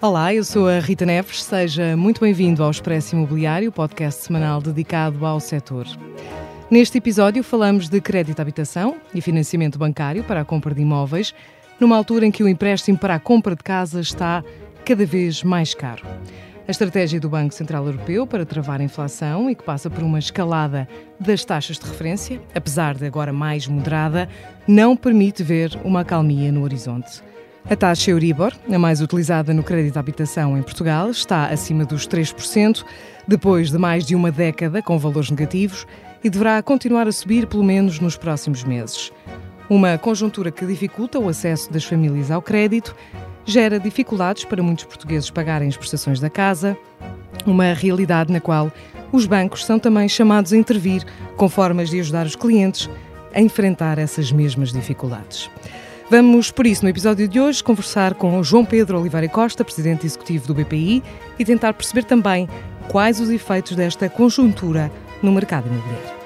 Olá, eu sou a Rita Neves. Seja muito bem-vindo ao Expresso Imobiliário, podcast semanal dedicado ao setor. Neste episódio falamos de crédito à habitação e financiamento bancário para a compra de imóveis, numa altura em que o empréstimo para a compra de casa está cada vez mais caro. A estratégia do Banco Central Europeu para travar a inflação e que passa por uma escalada das taxas de referência, apesar de agora mais moderada, não permite ver uma acalmia no horizonte. A taxa Euribor, a mais utilizada no crédito à habitação em Portugal, está acima dos 3%, depois de mais de uma década com valores negativos e deverá continuar a subir pelo menos nos próximos meses. Uma conjuntura que dificulta o acesso das famílias ao crédito, gera dificuldades para muitos portugueses pagarem as prestações da casa, uma realidade na qual os bancos são também chamados a intervir com formas de ajudar os clientes a enfrentar essas mesmas dificuldades. Vamos, por isso, no episódio de hoje, conversar com João Pedro Oliveira Costa, presidente executivo do BPI, e tentar perceber também quais os efeitos desta conjuntura no mercado imobiliário.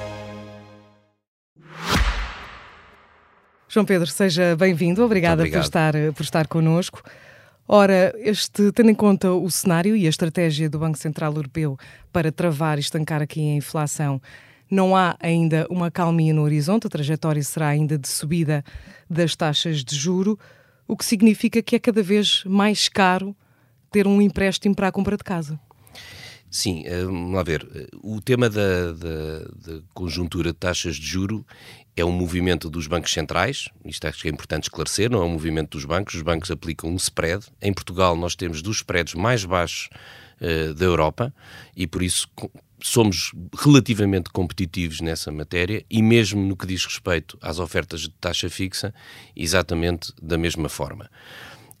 João Pedro, seja bem-vindo. Obrigada por estar, por estar connosco. Ora, este, tendo em conta o cenário e a estratégia do Banco Central Europeu para travar e estancar aqui a inflação, não há ainda uma calminha no horizonte, a trajetória será ainda de subida das taxas de juro, o que significa que é cada vez mais caro ter um empréstimo para a compra de casa. Sim, eh, vamos lá ver. O tema da, da, da, conjuntura de taxas de juro é um movimento dos bancos centrais, isto acho que é importante esclarecer, não é um movimento dos bancos, os bancos aplicam um spread. Em Portugal nós temos dos spreads mais baixos uh, da Europa e por isso somos relativamente competitivos nessa matéria e mesmo no que diz respeito às ofertas de taxa fixa, exatamente da mesma forma.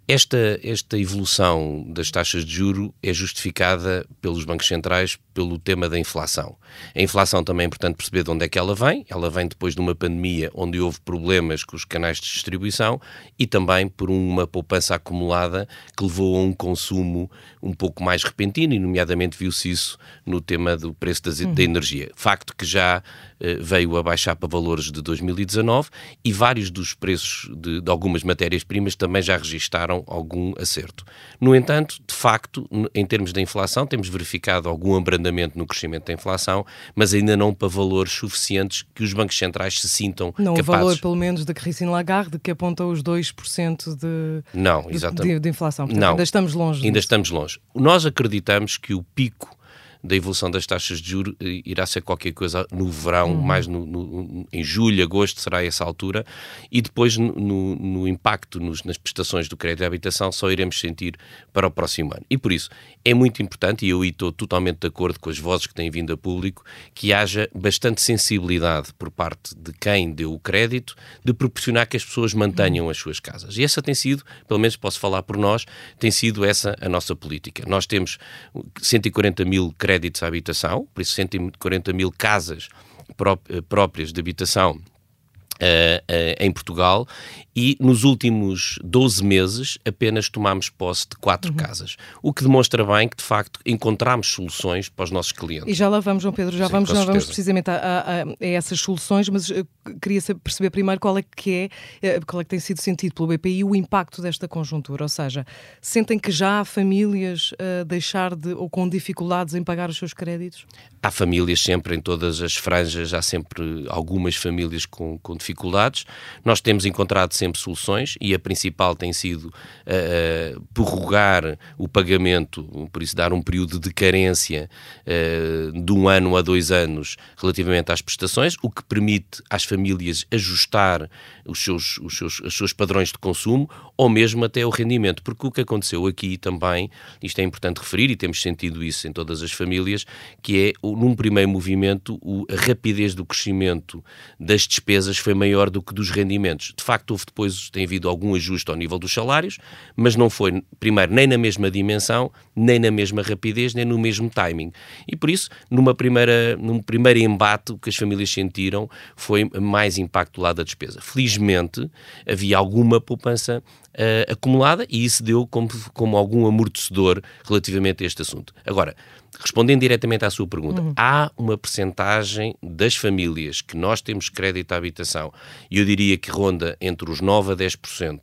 Esta, esta evolução das taxas de juro é justificada pelos bancos centrais pelo tema da inflação. A inflação também é importante perceber de onde é que ela vem. Ela vem depois de uma pandemia onde houve problemas com os canais de distribuição e também por uma poupança acumulada que levou a um consumo um pouco mais repentino, e nomeadamente viu-se isso no tema do preço das, uhum. da energia. Facto que já eh, veio a baixar para valores de 2019 e vários dos preços de, de algumas matérias-primas também já registaram algum acerto. No entanto, de facto, em termos da inflação, temos verificado algum abrandamento no crescimento da inflação, mas ainda não para valores suficientes que os bancos centrais se sintam não capazes... Não o valor, pelo menos, da Christine Lagarde, que aponta os 2% de, não, exatamente. De, de inflação. Portanto, não, ainda estamos longe. Ainda disso. estamos longe. Nós acreditamos que o pico da evolução das taxas de juros eh, irá ser qualquer coisa no verão, uhum. mais no, no, em julho, agosto, será essa altura, e depois no, no impacto nos, nas prestações do crédito de habitação só iremos sentir para o próximo ano. E por isso é muito importante, e eu estou totalmente de acordo com as vozes que têm vindo a público, que haja bastante sensibilidade por parte de quem deu o crédito de proporcionar que as pessoas mantenham as suas casas. E essa tem sido, pelo menos posso falar por nós, tem sido essa a nossa política. Nós temos 140 mil créditos créditos à habitação, por isso 140 mil casas próprias de habitação Uh, uh, em Portugal e nos últimos 12 meses apenas tomámos posse de quatro uhum. casas, o que demonstra bem que de facto encontramos soluções para os nossos clientes. E já lá vamos, João Pedro, já Sim, vamos, já vamos precisamente a, a, a, essas soluções, mas eu queria perceber primeiro qual é que é, eh, qual é que tem sido sentido pelo BPI o impacto desta conjuntura, ou seja, sentem que já há famílias a deixar de ou com dificuldades em pagar os seus créditos? Há famílias sempre em todas as franjas, há sempre algumas famílias com, com dificuldades dificuldades. Nós temos encontrado sempre soluções e a principal tem sido uh, prorrogar o pagamento, por isso dar um período de carência uh, de um ano a dois anos relativamente às prestações, o que permite às famílias ajustar os seus, os seus, os seus padrões de consumo ou mesmo até o rendimento, porque o que aconteceu aqui também, isto é importante referir e temos sentido isso em todas as famílias, que é, num primeiro movimento, a rapidez do crescimento das despesas foi maior do que dos rendimentos. De facto, houve depois, tem havido algum ajuste ao nível dos salários, mas não foi, primeiro, nem na mesma dimensão, nem na mesma rapidez, nem no mesmo timing. E por isso, numa primeira, num primeiro embate, o que as famílias sentiram foi mais impacto do lado da despesa. Felizmente, havia alguma poupança uh, acumulada e isso deu como, como algum amortecedor relativamente a este assunto. Agora, respondendo diretamente à sua pergunta, uhum. há uma percentagem das famílias que nós temos crédito à habitação, e eu diria que ronda entre os 9% a 10%,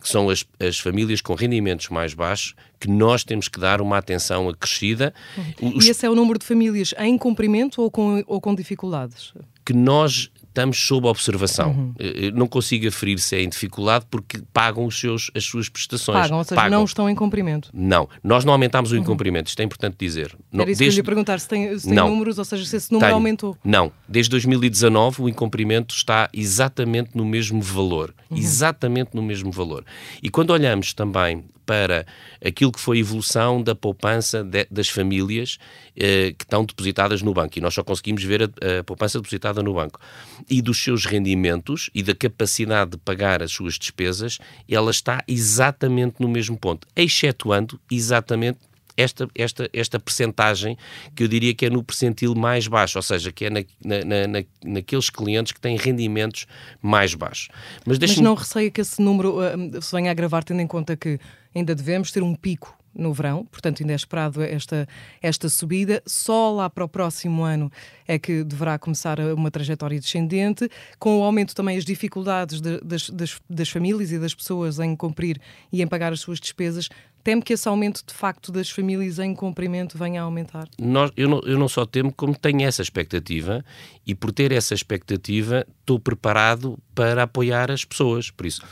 que são as, as famílias com rendimentos mais baixos, que nós temos que dar uma atenção acrescida. Uhum. Os... E esse é o número de famílias em cumprimento ou com, ou com dificuldades? Que nós estamos sob observação. Uhum. Eh, não consigo aferir se é em dificuldade porque pagam os seus, as suas prestações. Pagam, ou seja, pagam. não estão em cumprimento. Não, nós não aumentámos o uhum. incumprimento, isto é importante dizer. Era isso desde... que eu lhe perguntar, se tem, se tem números, ou seja, se esse número Tenho. aumentou. Não, desde 2019 o incumprimento está exatamente no mesmo valor. Uhum. Exatamente no mesmo valor. E quando olhamos também para aquilo que foi a evolução da poupança de, das famílias eh, que estão depositadas no banco. E nós só conseguimos ver a, a, poupança depositada no banco. E dos seus rendimentos e da capacidade de pagar as suas despesas, ela está exatamente no mesmo ponto, excetuando exatamente esta, esta, esta percentagem que eu diria que é no percentil mais baixo, ou seja, que é na, na, na, naqueles clientes que têm rendimentos mais baixos. Mas, Mas não receia que esse número uh, se venha a agravar, tendo em conta que ainda devemos ter um pico no verão, portanto ainda é esperado esta, esta subida. Só lá para o próximo ano é que deverá começar uma trajetória descendente, com o aumento também as dificuldades de, das, das, das, famílias e das pessoas em cumprir e em pagar as suas despesas. Temo que esse aumento de facto das famílias em cumprimento venha a aumentar? Nós, eu, não, eu não só temo, como tenho essa expectativa e por ter essa expectativa estou preparado para apoiar as pessoas. Por isso,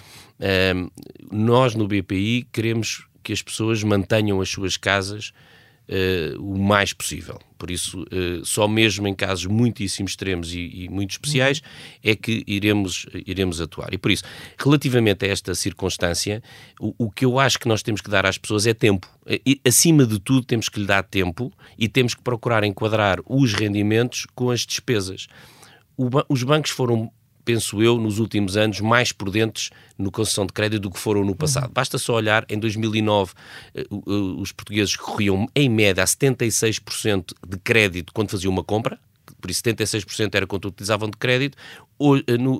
um, nós no BPI queremos que as pessoas mantenham as suas casas uh, o mais possível. Por isso, uh, só mesmo em casos muitíssimo extremos e, e muito especiais é que iremos, iremos atuar. E por isso, relativamente a esta circunstância, o, o que eu acho que nós temos que dar às pessoas é tempo. E, acima de tudo, temos que lhe dar tempo e temos que procurar enquadrar os rendimentos com as despesas. O, os bancos foram penso eu, nos últimos anos, mais prudentes no concessão de crédito do que foram no passado. Basta só olhar, em 2009, eh, os portugueses corriam, em média, a 76% de crédito quando faziam uma compra, por isso 76% era quanto utilizavam de crédito, eh,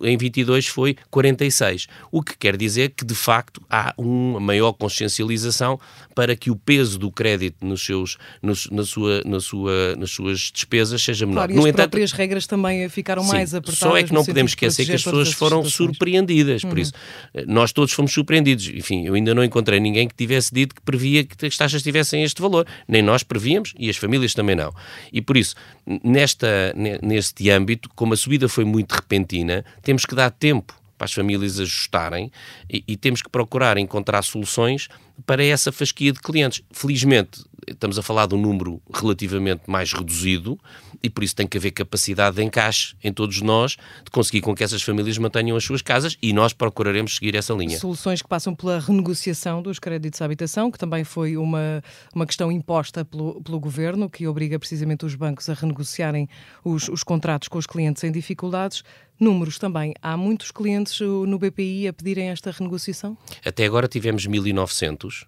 em 22 foi 46. O que quer dizer que, de facto, há uma maior consciencialização para que o peso do crédito nos seus, nos, na sua, na sua, nas suas despesas seja menor. Claro, e no as entanto, próprias regras também ficaram sim, mais apertadas. Só é que não podemos esquecer que as pessoas foram surpreendidas. Uhum. Por isso, eh, nós todos fomos surpreendidos. Enfim, eu ainda não encontrei ninguém que tivesse dito que previa que as taxas tivessem este valor. Nem nós prevíamos e as famílias também não. E por isso, nesta, neste âmbito, como a subida foi muito repentina, Argentina, temos que dar tempo para as famílias ajustarem e, e, temos que procurar encontrar soluções para essa fasquia de clientes. Felizmente, estamos a falar de um número relativamente mais reduzido e por isso tem que haver capacidade de encaixe em todos nós de conseguir com que essas famílias mantenham as suas casas e nós procuraremos seguir essa linha. Soluções que passam pela renegociação dos créditos à habitação, que também foi uma, uma questão imposta pelo, pelo governo, que obriga precisamente os bancos a renegociarem os, os contratos com os clientes em dificuldades. Números também. Há muitos clientes no BPI a pedirem esta renegociação? Até agora tivemos 1.900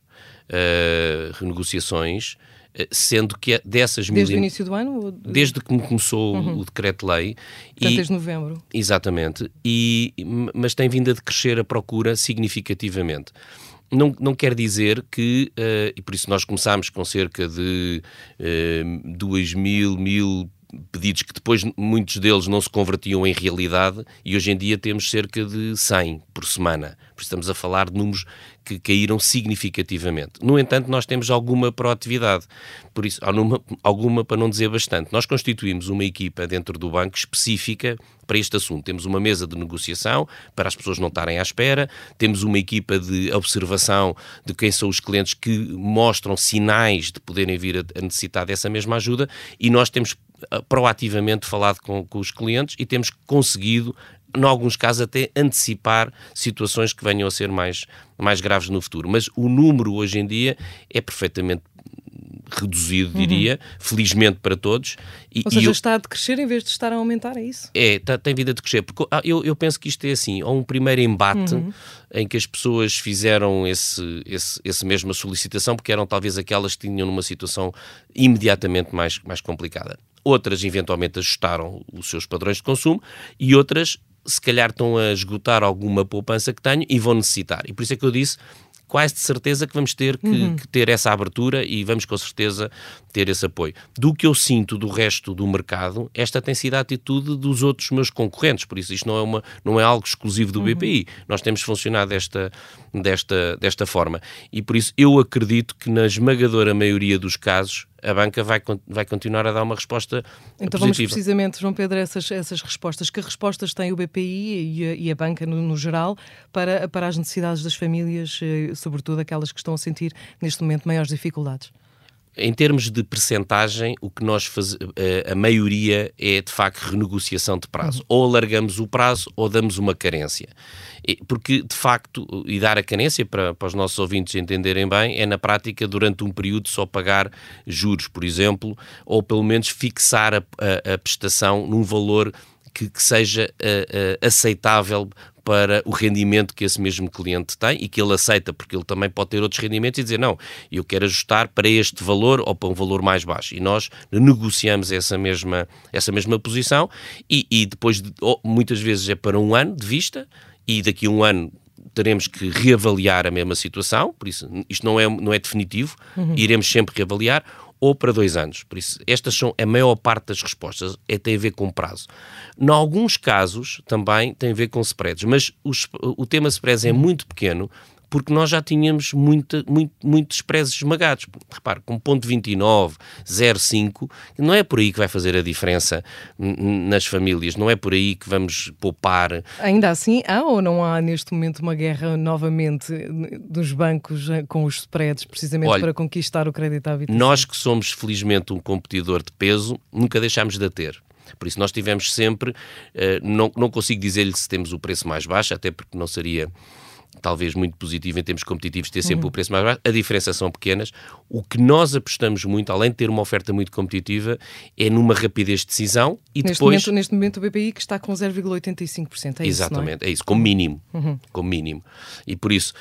uh, renegociações eh, sendo que é dessas... Desde mil... o início do ano? Desde que começou uhum. o decreto-lei. e... desde novembro. Exatamente. E, mas tem vindo a decrescer a procura significativamente. Não, não quer dizer que, uh, e por isso nós começámos com cerca de uh, 2 mil, mil pedidos que depois muitos deles não se convertiam em realidade e hoje em dia temos cerca de 100 por semana. Estamos a falar de números que caíram significativamente. No entanto, nós temos alguma proatividade, por isso, alguma, alguma para não dizer bastante. Nós constituímos uma equipa dentro do banco específica para este assunto. Temos uma mesa de negociação para as pessoas não estarem à espera, temos uma equipa de observação de quem são os clientes que mostram sinais de poderem vir a necessitar dessa mesma ajuda e nós temos ah, proativamente falado com, com os clientes e temos conseguido em alguns casos até antecipar situações que venham a ser mais, mais graves no futuro. Mas o número hoje em dia é perfeitamente reduzido, diria, uhum. felizmente para todos. E, Ou seja, eu, está a decrescer em vez de estar a aumentar, é isso? É, tá, tem vida de crescer. Porque ah, eu, eu penso que isto é assim, há um primeiro embate uhum. em que as pessoas fizeram esse, esse, esse mesma solicitação, porque eram talvez aquelas que tinham numa situação imediatamente mais, mais complicada. Outras, eventualmente, ajustaram os seus padrões de consumo e outras se calhar estão a esgotar alguma poupança que tenho e vão necessitar. E por isso é que eu disse quase de certeza que vamos ter que, uhum. que, ter essa abertura e vamos com certeza ter esse apoio. Do que eu sinto do resto do mercado, esta tem sido a atitude dos outros meus concorrentes, por isso isto não é, uma, não é algo exclusivo do BPI. Uhum. Nós temos funcionado desta, desta, desta forma. E por isso eu acredito que na esmagadora maioria dos casos a banca vai, vai continuar a dar uma resposta então positiva. vamos precisamente, João Pedro, essas, essas respostas. Que respostas tem o BPI e a, e a banca no, no, geral para, para as necessidades das famílias, eh, sobretudo aquelas que estão a sentir neste momento maiores dificuldades? Em termos de percentagem, o que nós fazemos, eh, a maioria é de facto renegociação de prazo. Uhum. Ou alargamos o prazo ou damos uma carência. Porque, de facto, e dar a carência, para, para os nossos ouvintes entenderem bem, é na prática durante um período só pagar juros, por exemplo, ou pelo menos fixar a, a, a prestação num valor que, que seja uh, uh, aceitável para o rendimento que esse mesmo cliente tem e que ele aceita, porque ele também pode ter outros rendimentos e dizer, não, eu quero ajustar para este valor ou para um valor mais baixo. E nós negociamos essa mesma, essa mesma posição e, e depois, de, muitas vezes é para um ano de vista e daqui a um ano teremos que reavaliar a mesma situação, por isso isto não é, não é definitivo, uhum. iremos sempre reavaliar, ou para dois anos. Por isso, estas são a maior parte das respostas, é, tem a ver com prazo. Em alguns casos, também tem a ver com spreads, mas os, o tema spreads é muito pequeno, porque nós já tínhamos muita, muito, muitos preços esmagados. Repare, com ponto 29, 0,5, não é por aí que vai fazer a diferença nas famílias, não é por aí que vamos poupar. Ainda assim, há ou não há neste momento uma guerra novamente dos bancos eh, com os spreads, precisamente Olha, para conquistar o crédito à habitação? Nós que somos, felizmente, um competidor de peso, nunca deixámos de a ter. Por isso nós tivemos sempre, uh, não, não consigo dizer-lhe se temos o preço mais baixo, até porque não seria talvez muito positivo em termos competitivos ter sempre uhum. o preço mais baixo, a diferença são pequenas. O que nós apostamos muito, além de ter uma oferta muito competitiva, é numa rapidez de decisão e neste depois... Momento, neste momento o BPI que está com 0,85%, é Exatamente, isso, é? é? isso, como mínimo, uhum. como mínimo. E por isso,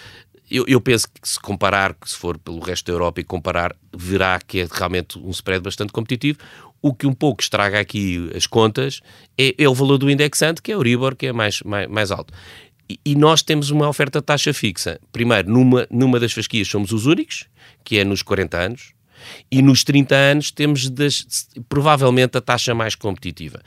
eu, eu, penso que se comparar, que se for pelo resto da Europa e comparar, verá que é realmente um spread bastante competitivo. O que um pouco estraga aqui as contas é, é o valor do indexante, que é o Euribor, que é mais, mais, mais alto e nós temos uma oferta de taxa fixa. Primeiro, numa, numa das fasquias somos os únicos, que é nos 40 anos, e nos 30 anos temos das, provavelmente a taxa mais competitiva.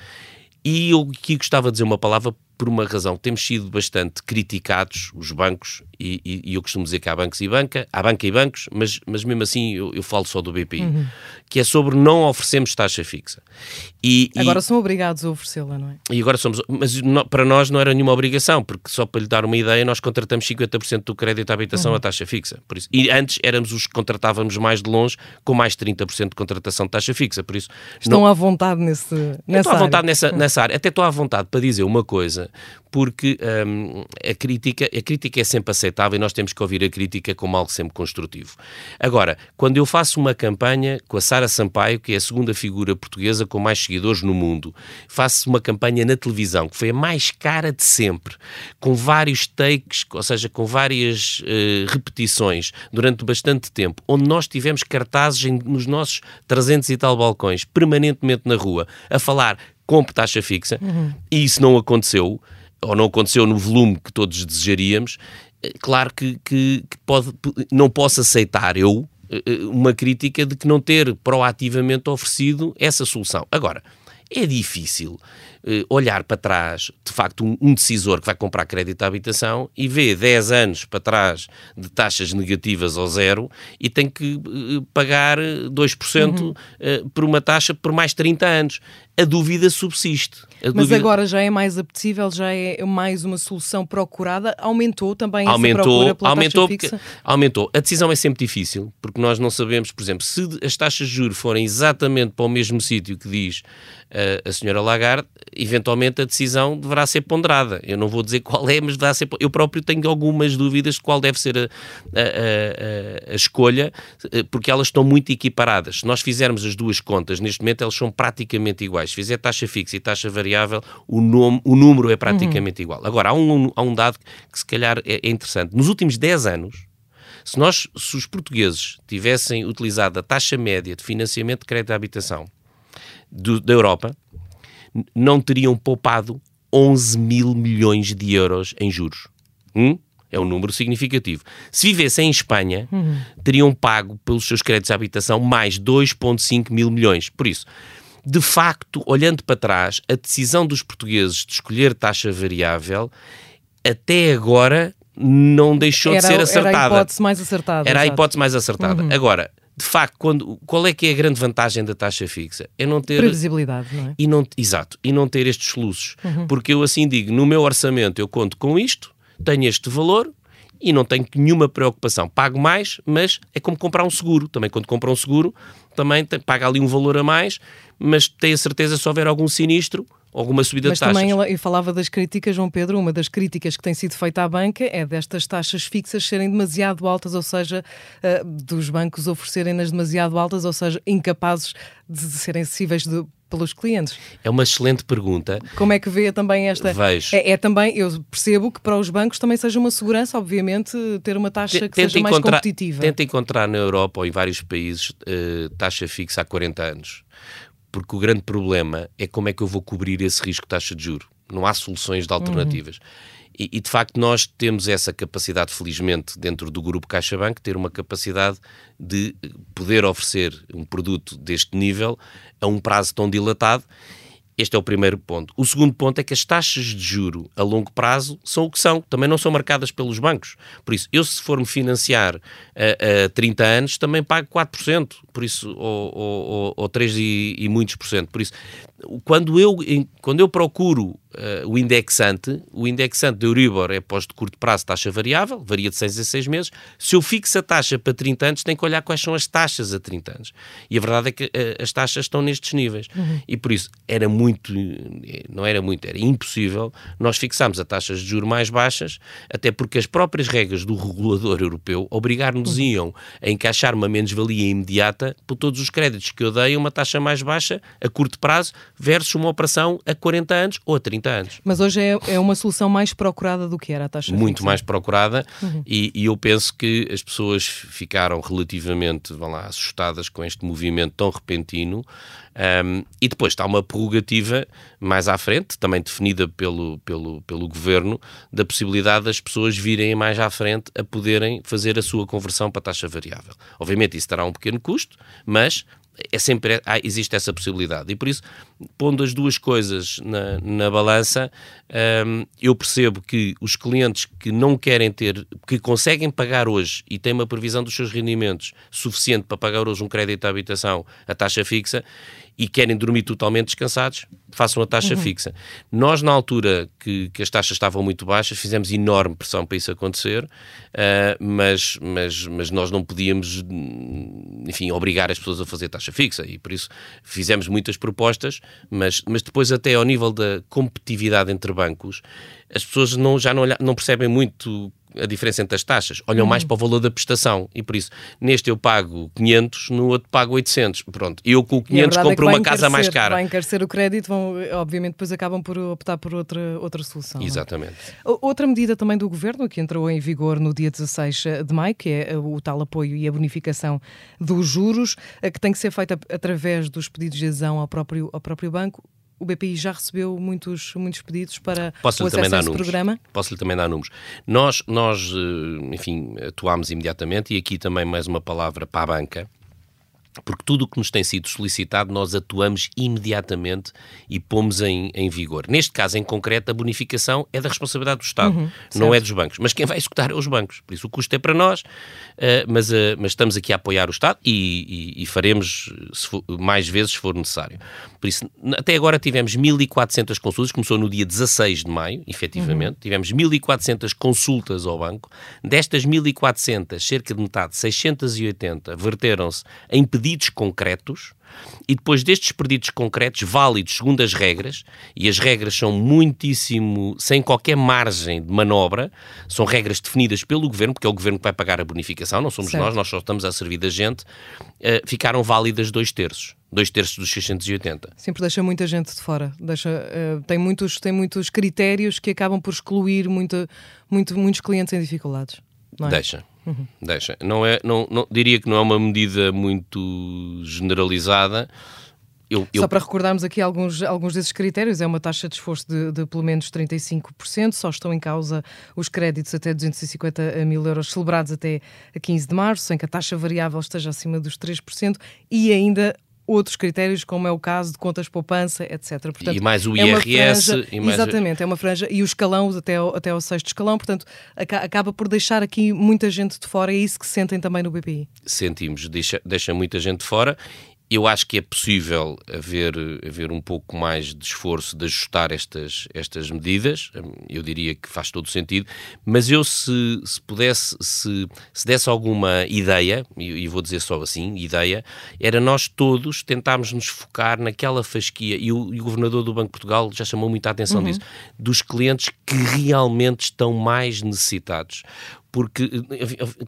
E eu aqui gostava de dizer uma palavra por uma razão. Temos sido bastante criticados, os bancos, e, e, e, eu costumo dizer que há bancos e banca, há banca e bancos, mas, mas mesmo assim eu, eu falo só do BPI, uhum. que é sobre não oferecermos taxa fixa. E, agora são obrigados a oferecê-la, não é? E agora somos, mas não, para nós não era nenhuma obrigação, porque só para lhe dar uma ideia, nós contratamos 50% do crédito à habitação uhum. a taxa fixa. Por isso, e antes éramos os que contratávamos mais de longe, com mais 30% de contratação de taxa fixa. Por isso, Estão não... à vontade nesse, nessa Estou à vontade nessa, nessa área. Até estou à vontade para dizer uma coisa, porque hum, a, crítica, a crítica é sempre aceitável e nós temos que ouvir a crítica como algo sempre construtivo. Agora, quando eu faço uma campanha com a Sara Sampaio, que é a segunda figura portuguesa com mais seguidores no mundo, faço uma campanha na televisão, que foi a mais cara de sempre, com vários takes, ou seja, com várias uh, repetições durante bastante tempo, onde nós tivemos cartazes em, nos nossos 300 e tal balcões, permanentemente na rua, a falar compre taxa fixa, uhum. e isso não aconteceu, ou não aconteceu no volume que todos desejaríamos, é claro que, que, que pode, não posso aceitar eu eh, eh, uma crítica de que não ter proativamente oferecido essa solução. Agora, é difícil olhar para trás, de facto, um, um, decisor que vai comprar crédito à habitação e vê 10 anos para trás de taxas negativas ao zero e tem que uh, pagar 2% uhum. uh, por uma taxa por mais 30 anos. A dúvida subsiste. A Mas dúvida... agora já é mais apetecível, já é mais uma solução procurada. Aumentou também aumentou, essa procura aumentou fixa? aumentou. A decisão é sempre difícil, porque nós não sabemos, por exemplo, se as taxas de juros forem exatamente para o mesmo sítio que diz uh, a senhora Lagarde, eventualmente a decisão deverá ser ponderada. Eu não vou dizer qual é, mas deverá ser. Eu próprio tenho algumas dúvidas de qual deve ser a, a, a, a escolha, eh, porque elas estão muito equiparadas. Se nós fizermos as duas contas, neste momento elas são praticamente iguais. Se fizer taxa fixa e taxa variável, o, nome, o número é praticamente uhum. igual. Agora, há um, há um dado que se calhar é, é interessante. Nos últimos 10 anos, se nós, se os portugueses tivessem utilizado a taxa média de financiamento de crédito à habitação do, da Europa, não teriam poupado 11 mil milhões de euros em juros. Hum? É um número significativo. Se vivessem em Espanha, uhum. teriam pago pelos seus créditos de habitação mais 2,5 mil milhões. Por isso, de facto, olhando para trás, a decisão dos portugueses de escolher taxa variável até agora não deixou era, de ser acertada. Era a hipótese mais acertada. Era a hipótese mais acertada. Uhum. Agora, de facto, quando, qual é que é a grande vantagem da taxa fixa? É não ter... Previsibilidade, não é? E não, exato, e não ter estes soluços. Uhum. Porque eu assim digo, no meu orçamento eu conto com isto, tenho este valor e não tenho nenhuma preocupação. Pago mais, mas é como comprar um seguro. Também quando compra um seguro, também tem, paga ali um valor a mais, mas tem a certeza se houver algum sinistro, alguma subida Mas de taxas. Mas também, eu falava das críticas, João Pedro, uma das críticas que tem sido feita à banca é destas taxas fixas serem demasiado altas, ou seja, uh, dos bancos oferecerem-nas demasiado altas, ou seja, incapazes de serem acessíveis de, pelos clientes? É uma excelente pergunta. Como é que vê também esta? Vejo. É, é, também, eu percebo que para os bancos também seja uma segurança, obviamente, ter uma taxa que seja mais competitiva. Tenta encontrar na Europa ou em vários países uh, taxa fixa há 40 anos porque o grande problema é como é que eu vou cobrir esse risco de taxa de juro. Não há soluções de alternativas. Uhum. E, e, de facto nós temos essa capacidade, felizmente, dentro do grupo CaixaBank, ter uma capacidade de poder oferecer um produto deste nível a um prazo tão dilatado este é o primeiro ponto. O segundo ponto é que as taxas de juro a longo prazo são o que são, também não são marcadas pelos bancos. Por isso, eu se for-me financiar a, a 30 anos, também pago 4%, por isso, ou, ou, ou 3 e, e muitos por cento. Por isso, quando eu, quando eu procuro uh, o indexante, o indexante de Euribor é pós de curto prazo, taxa variável, varia de 6 a 6 meses. Se eu fixo a taxa para 30 anos, tenho que olhar quais são as taxas a 30 anos. E a verdade é que uh, as taxas estão nestes níveis. Uhum. E por isso era muito, não era muito, era impossível nós fixarmos a taxas de juros mais baixas, até porque as próprias regras do regulador europeu obrigar-nos-iam uhum. a encaixar uma menos-valia imediata por todos os créditos que eu dei a uma taxa mais baixa a curto prazo versus uma operação a 40 anos ou a 30 anos. Mas hoje é, é uma solução mais procurada do que era a taxa Muito fixa. mais procurada uhum. e, e, eu penso que as pessoas ficaram relativamente vão lá, assustadas com este movimento tão repentino um, e depois está uma prerrogativa mais à frente, também definida pelo, pelo, pelo governo, da possibilidade das pessoas virem mais à frente a poderem fazer a sua conversão para taxa variável. Obviamente isso terá um pequeno custo, mas é sempre há, existe essa possibilidade. E por isso, pondo as duas coisas na, na balança, um, eu percebo que os clientes que não querem ter, que conseguem pagar hoje e têm uma previsão dos seus rendimentos suficiente para pagar hoje um crédito à habitação a taxa fixa, e querem dormir totalmente descansados, façam a taxa uhum. fixa. Nós, na altura que, que, as taxas estavam muito baixas, fizemos enorme pressão para isso acontecer, uh, mas, mas, mas nós não podíamos, enfim, obrigar as pessoas a fazer taxa fixa e por isso fizemos muitas propostas, mas, mas depois, até ao nível da competitividade entre bancos, as pessoas não, já não, não percebem muito a diferença entre as taxas, olham mais para o valor da prestação e por isso neste eu pago 500, no outro pago 800. Pronto, eu com 500 é compro é uma casa mais cara. Vai encarecer o crédito, vão, obviamente depois acabam por optar por outra, outra solução. É? Exatamente. Outra medida também do Governo, que entrou em vigor no dia 16 de maio, que é o tal apoio e a bonificação dos juros, que tem que ser feita através dos pedidos de adesão ao próprio, ao próprio banco o BPI já recebeu muitos, muitos pedidos para Posso o acesso a esse números. programa? Posso-lhe também dar números. Nós, nós, eh, enfim, atuámos imediatamente e aqui também mais uma palavra para a banca. Porque tudo o que nos tem sido solicitado nós atuamos imediatamente e pomos em, em vigor. Neste caso em concreto, a bonificação é da responsabilidade do Estado, uhum, não é dos bancos. Mas quem vai executar é os bancos. Por isso o custo é para nós, uh, mas, uh, mas estamos aqui a apoiar o Estado e, e, e faremos for, mais vezes se for necessário. Por isso, até agora tivemos 1.400 consultas, começou no dia 16 de maio, efetivamente, uhum. tivemos 1.400 consultas ao banco. Destas 1.400, cerca de metade, 680, verteram-se em pedidos pedidos concretos e depois destes pedidos concretos, válidos segundo as regras, e as regras são muitíssimo, sem qualquer margem de manobra, são regras definidas pelo Governo, porque é o Governo que vai pagar a bonificação, não somos certo. nós, nós só estamos a servir da gente, uh, ficaram válidas dois terços. Dois terços dos 680. Sempre deixa muita gente de fora. Deixa, uh, tem, muitos, tem muitos critérios que acabam por excluir muito, muito, muitos clientes em dificuldades. É? Deixa. Uhum. Deixa. Não é, não, não, diria que não é uma medida muito generalizada. Eu, eu... Só para recordarmos aqui alguns, alguns desses critérios, é uma taxa de esforço de, de, pelo menos 35%, só estão em causa os créditos até 250 mil euros celebrados até a 15 de março, sem que a taxa variável esteja acima dos 3%, e ainda outros critérios, como é o caso de contas poupança, etc. Portanto, e mais o IRS. É franja, mais... Exatamente, é uma franja. E o escalão até ao, até ao sexto escalão, portanto, acaba por deixar aqui muita gente de fora. É isso que sentem também no BPI. Sentimos, deixa, deixa muita gente de fora eu acho que é possível haver, haver um pouco mais de esforço de ajustar estas, estas medidas, eu diria que faz todo o sentido, mas eu se, se pudesse, se, se desse alguma ideia, e, vou dizer só assim, ideia, era nós todos tentarmos nos focar naquela fasquia, e o, e o Governador do Banco de Portugal já chamou muita atenção uhum. disso, dos clientes que realmente estão mais necessitados porque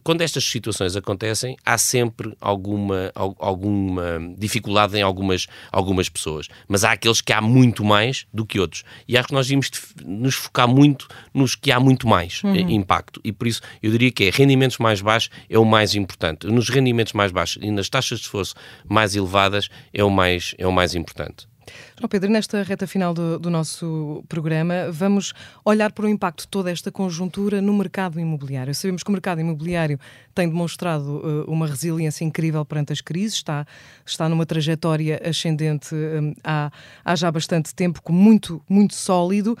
quando estas situações acontecem, há sempre alguma, alguma dificuldade em algumas, algumas pessoas, mas há aqueles que há muito mais do que outros. E acho que nós devíamos nos focar muito nos que há muito mais uhum. impacto. E por isso eu diria que é rendimentos mais baixos é o mais importante. Nos rendimentos mais baixos e nas taxas de esforço mais elevadas é o mais, é o mais importante. João Pedro, nesta reta final do, do, nosso programa, vamos olhar para o impacto de toda esta conjuntura no mercado imobiliário. Sabemos que o mercado imobiliário tem demonstrado uh, uma resiliência incrível perante as crises, está, está numa trajetória ascendente um, há, há já bastante tempo, muito, muito sólido,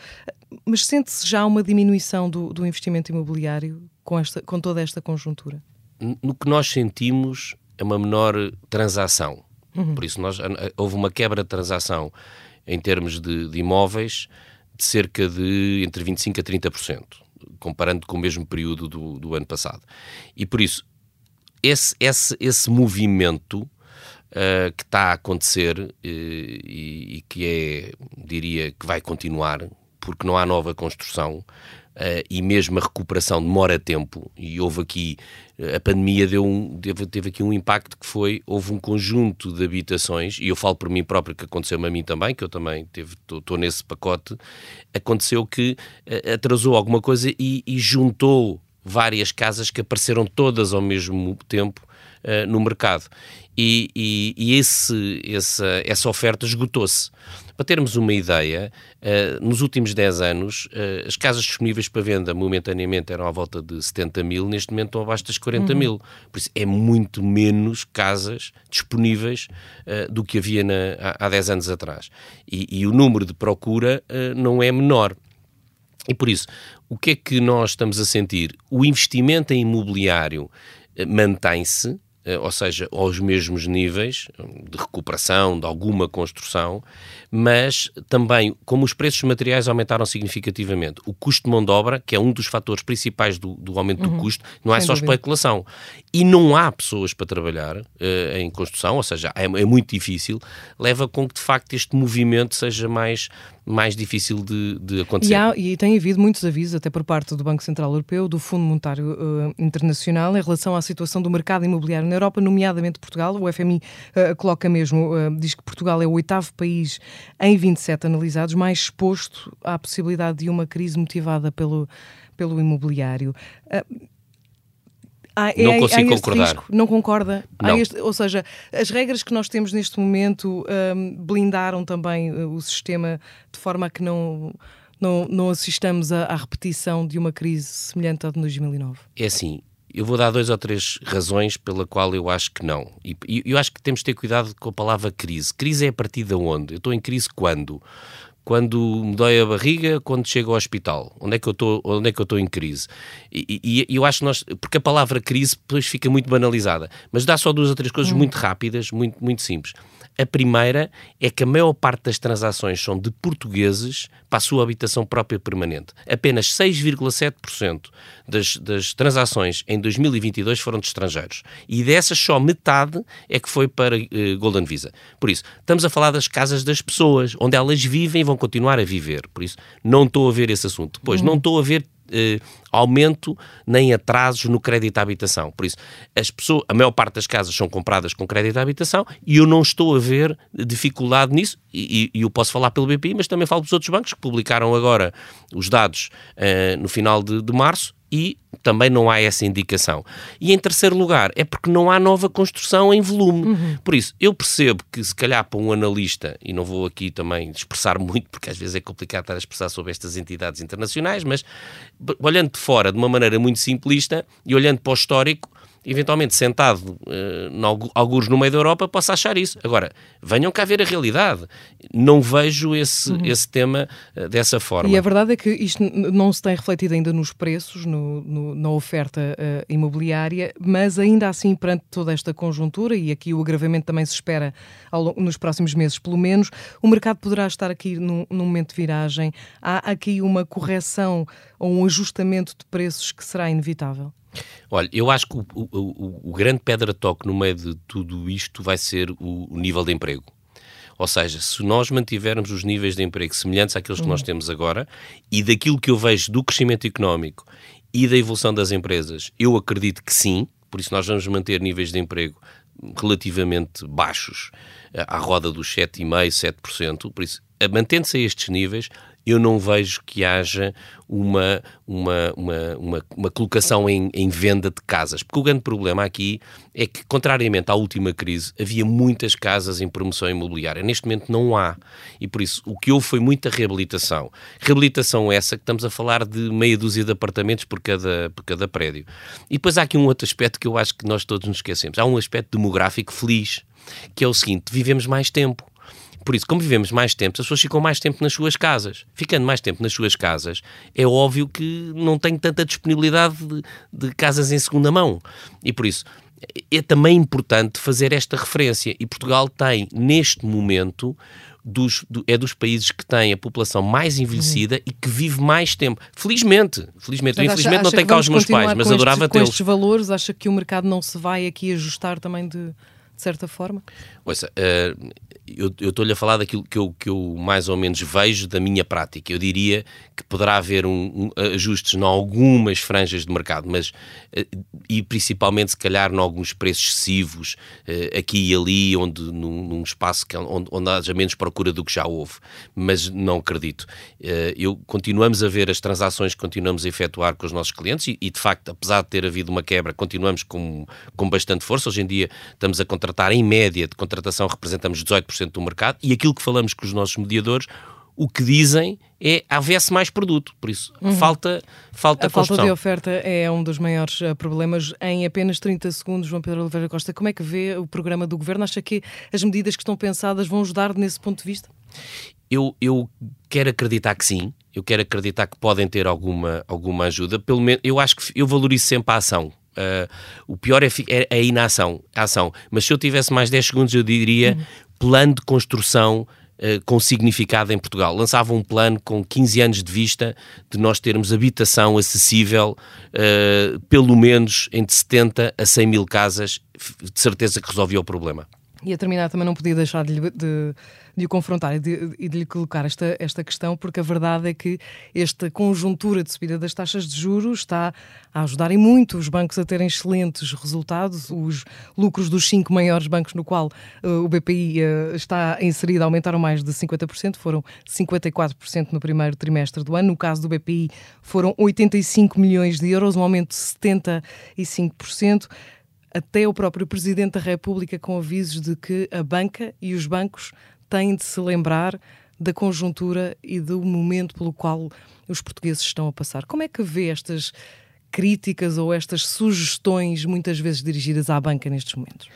mas sente-se já uma diminuição do, do investimento imobiliário com, esta, com toda esta conjuntura? No que nós sentimos é uma menor transação Uhum. Por isso, nós, houve uma quebra de transação em termos de, de imóveis de cerca de entre 25% a 30%, comparando com o mesmo período do, do ano passado. E por isso, esse, esse, esse movimento uh, que está a acontecer uh, e, e, que é, diria, que vai continuar, porque não há nova construção, e mesmo a recuperação demora tempo, e houve aqui, a pandemia deu um, teve, teve aqui um impacto que foi, houve um conjunto de habitações, e eu falo por mim próprio que aconteceu-me a mim também, que eu também estou nesse pacote, aconteceu que uh, atrasou alguma coisa e, e, juntou várias casas que apareceram todas ao mesmo tempo uh, no mercado. E, e, e esse, essa, essa oferta esgotou-se. Para termos uma ideia, uh, nos últimos 10 anos, uh, as casas disponíveis para venda momentaneamente eram à volta de 70 mil, neste momento estão abaixo das 40 uhum. mil. Por isso é muito menos casas disponíveis uh, do que havia na, há, há 10 anos atrás. E, e o número de procura não é menor. E por isso, o que é que nós estamos a sentir? O investimento em imobiliário mantém-se, ou seja, aos mesmos níveis de recuperação, de alguma construção, mas também, como os preços materiais aumentaram significativamente, o custo de mão de obra, que é um dos fatores principais do, do aumento uhum. do custo, não é só dúvida. especulação. E não há pessoas para trabalhar uh, em construção, ou seja, é, é muito difícil, leva com que de facto este movimento seja mais mais difícil de, de acontecer. E, há, e, tem havido muitos avisos, até por parte do Banco Central Europeu, do Fundo Monetário uh, Internacional, em relação à situação do mercado imobiliário na Europa, nomeadamente Portugal. O FMI uh, coloca mesmo, uh, diz que Portugal é o oitavo país em 27 analisados mais exposto à possibilidade de uma crise motivada pelo, pelo imobiliário. Há, não é, consigo concordar. Risco, não concorda? Não. Este, ou seja, as regras que nós temos neste momento um, blindaram também uh, o sistema de forma a que não, não, não assistamos à, à repetição de uma crise semelhante à de 2009? É assim, eu vou dar dois ou três razões pela qual eu acho que não. E eu acho que temos de ter cuidado com a palavra crise. Crise é a partir de onde? Eu estou em crise quando? Quando me dói a barriga, quando chego ao hospital. Onde é que eu estou, onde é que eu estou em crise? E, e, e, eu acho que nós, porque a palavra crise depois fica muito banalizada, mas dá só duas ou três coisas hum. muito rápidas, muito, muito simples. A primeira é que a maior parte das transações são de portugueses para a sua habitação própria permanente. Apenas 6,7% das, das transações em 2022 foram de estrangeiros. E dessas, só metade é que foi para uh, Golden Visa. Por isso, estamos a falar das casas das pessoas, onde elas vivem e vão continuar a viver. Por isso, não estou a ver esse assunto. Depois, uhum. não estou a ver eh, aumento nem atrasos no crédito à habitação. Por isso, as pessoas, a maior parte das casas são compradas com crédito à habitação e eu não estou a ver dificuldade nisso. E, e eu posso falar pelo BPI, mas também falo dos outros bancos que publicaram agora os dados eh, no final de, de março e também não há essa indicação. E em terceiro lugar, é porque não há nova construção em volume. Uhum. Por isso, eu percebo que se calhar para um analista, e não vou aqui também expressar muito, porque às vezes é complicado estar a expressar sobre estas entidades internacionais, mas olhando de fora de uma maneira muito simplista e olhando para o histórico, eventualmente sentado uh, alguns no meio da Europa, possa achar isso. Agora, venham cá ver a realidade. Não vejo esse, uhum. esse tema uh, dessa forma. E a verdade é que isto não se tem refletido ainda nos preços, no, no, na oferta uh, imobiliária, mas ainda assim, perante toda esta conjuntura, e aqui o agravamento também se espera ao, nos próximos meses, pelo menos, o mercado poderá estar aqui num, num momento de viragem. Há aqui uma correção ou um ajustamento de preços que será inevitável? Olha, eu acho que o, o, o grande pedra-toque no meio de tudo isto vai ser o, nível de emprego. Ou seja, se nós mantivermos os níveis de emprego semelhantes àqueles que nós uhum. temos agora e daquilo que eu vejo do crescimento económico e da evolução das empresas, eu acredito que sim, por isso nós vamos manter níveis de emprego relativamente baixos, eh, à roda dos 7,5%, 7%, por isso, mantendo-se a estes níveis, eu não vejo que haja uma, uma, uma, uma, uma colocação em, em, venda de casas. Porque o grande problema aqui é que, contrariamente à última crise, havia muitas casas em promoção imobiliária. Neste momento não há. E por isso, o que houve foi muita reabilitação. Reabilitação essa que estamos a falar de meia dúzia de apartamentos por cada, por cada prédio. E depois há aqui um outro aspecto que eu acho que nós todos nos esquecemos. Há um aspecto demográfico feliz, que é o seguinte: vivemos mais tempo. Por isso, como vivemos mais tempo, as pessoas ficam mais tempo nas suas casas. Ficando mais tempo nas suas casas, é óbvio que não tem tanta disponibilidade de, de casas em segunda mão. E por isso, é também importante fazer esta referência. E Portugal tem, neste momento, dos, do, é dos países que têm a população mais envelhecida uhum. e que vive mais tempo. Felizmente, felizmente, mas infelizmente acha, não tem cá os meus pais, mas adorava tê-los. Com estes valores, acha que o mercado não se vai aqui ajustar também de, de certa forma? Ouça, uh, eu estou-lhe a falar daquilo que eu, que eu mais ou menos vejo da minha prática. Eu diria que poderá haver um, um, ajustes em algumas franjas de mercado, mas eh, e principalmente se calhar em alguns preços excessivos eh, aqui e ali, onde num, num espaço que, onde, onde haja menos procura do que já houve. Mas não acredito. Eh, eu continuamos a ver as transações que continuamos a efetuar com os nossos clientes e, e de facto, apesar de ter havido uma quebra, continuamos com, com bastante força. Hoje em dia estamos a contratar em média de contratação representamos 18% do mercado e aquilo que falamos com os nossos mediadores, o que dizem é houvesse mais produto, por isso uhum. falta, falta a falta de oferta é um dos maiores uh, problemas. Em apenas 30 segundos, João Pedro Oliveira Costa, como é que vê o programa do Governo? Acha que as medidas que estão pensadas vão ajudar nesse ponto de vista? Eu, eu quero acreditar que sim, eu quero acreditar que podem ter alguma, alguma ajuda, pelo menos eu acho que eu valorizo sempre a ação. Uh, o pior é, é, é a inação, a ação. Mas se eu tivesse mais 10 segundos, eu diria: uhum plano de construção uh, com significado em Portugal. Lançava um plano com 15 anos de vista de nós termos habitação acessível, uh, pelo menos entre 70 a 100 mil casas, de certeza que resolvia o problema. E a terminar também não podia deixar de, de de o confrontar e de, e de lhe colocar esta, esta questão, porque a verdade é que esta conjuntura de subida das taxas de juros está a ajudar em muito os bancos a terem excelentes resultados. Os lucros dos cinco maiores bancos no qual uh, o BPI uh, está inserido aumentaram mais de 50%, foram 54% no primeiro trimestre do ano. No caso do BPI, foram 85 milhões de euros, um aumento de 75% até o próprio Presidente da República com avisos de que a banca e os bancos tem de se lembrar da conjuntura e do momento pelo qual os portugueses estão a passar. Como é que vê estas críticas ou estas sugestões muitas vezes dirigidas à banca nestes momentos?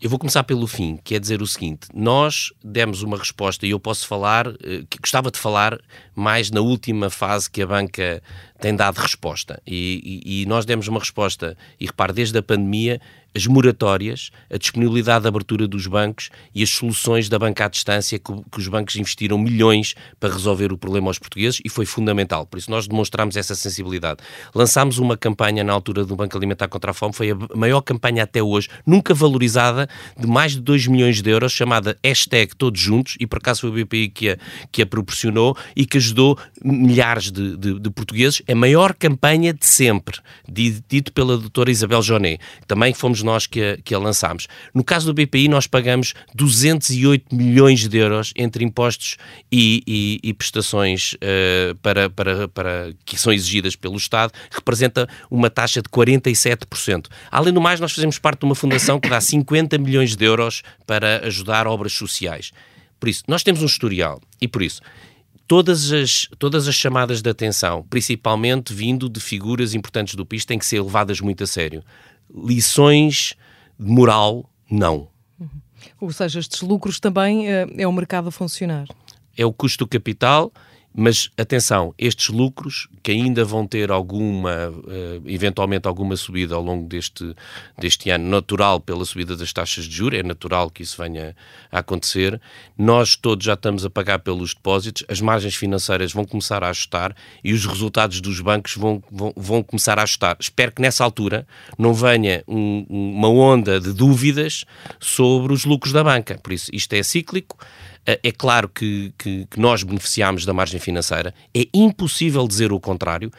Eu vou começar pelo fim, que é dizer o seguinte: nós demos uma resposta e eu posso falar, eh, que gostava de falar mais na última fase que a banca tem dado resposta. E, e, e nós demos uma resposta, e repare, desde a pandemia, as moratórias, a disponibilidade de abertura dos bancos e as soluções da banca à distância que, que, os bancos investiram milhões para resolver o problema aos portugueses e foi fundamental. Por isso nós demonstramos essa sensibilidade. Lançámos uma campanha na altura do Banco Alimentar contra a Fome, foi a maior campanha até hoje, nunca valorizada, de mais de 2 milhões de euros, chamada hashtag Todos Juntos, e por acaso foi o BPI que a, que a proporcionou e que ajudou milhares de, de, de portugueses. A maior campanha de sempre, dito pela doutora Isabel Joné. Também fomos nós que a, que a lançámos. No caso do BPI, nós pagamos 208 milhões de euros entre impostos e, e, e prestações uh, para, para, para, que são exigidas pelo Estado, representa uma taxa de 47%. Além do mais, nós fazemos parte de uma fundação que dá 50 milhões de euros para ajudar obras sociais. Por isso, nós temos um historial e por isso todas as, todas as chamadas de atenção, principalmente vindo de figuras importantes do país, têm que ser levadas muito a sério lições de moral, não. Ou seja, estes lucros também é, é o mercado a funcionar. É o custo do capital mas atenção, estes lucros, que ainda vão ter alguma, uh, eventualmente alguma subida ao longo deste, deste ano, natural pela subida das taxas de juros, é natural que isso venha a acontecer. Nós todos já estamos a pagar pelos depósitos, as margens financeiras vão começar a ajustar e os resultados dos bancos vão, vão, vão começar a ajustar. Espero que nessa altura não venha um, uma onda de dúvidas sobre os lucros da banca. Por isso, isto é cíclico. Eh, é claro que, que, que nós beneficiamos da margem financeira, é impossível dizer o contrário.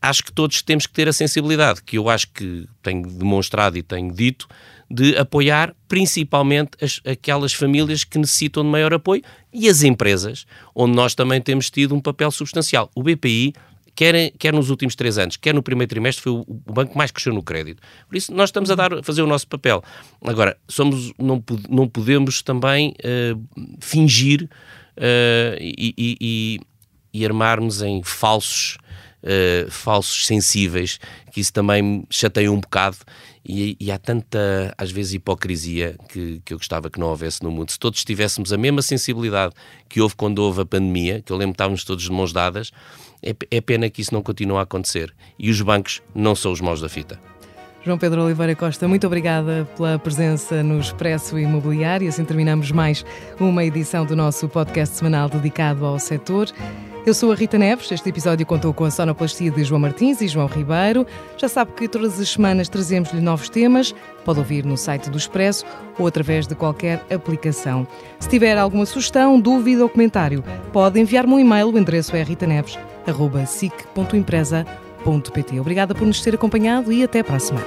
Acho que todos temos que ter a sensibilidade, que eu acho que tenho demonstrado e tenho dito, de apoiar principalmente as, aquelas famílias que necessitam de maior apoio e as empresas, onde nós também temos tido um papel substancial. O BPI quer, quer nos últimos três anos, quer no primeiro trimestre, foi o, o banco que mais cresceu no crédito. Por isso, nós estamos a, dar, a fazer o nosso papel. Agora, somos, não, não podemos também uh, fingir uh, e, e, e, armarmos em falsos, uh, falsos sensíveis, que isso também chateia um bocado. E, e, há tanta, às vezes, hipocrisia que, que eu gostava que não houvesse no mundo. Se todos tivéssemos a mesma sensibilidade que houve quando houve a pandemia, que eu lembro que estávamos todos de mãos dadas, é pena que isso não continue a acontecer. E os bancos não são os maus da fita. João Pedro Oliveira Costa, muito obrigada pela presença no Expresso Imobiliário. Assim terminamos mais uma edição do nosso podcast semanal dedicado ao setor. Eu sou a Rita Neves. Este episódio contou com a sonoplastia de João Martins e João Ribeiro. Já sabe que todas as semanas trazemos-lhe novos temas. Pode ouvir no site do Expresso ou através de qualquer aplicação. Se tiver alguma sugestão, dúvida ou comentário, pode enviar-me um e-mail. O endereço é ritaneves.sic.empresa.pt. Obrigada por nos ter acompanhado e até para a semana.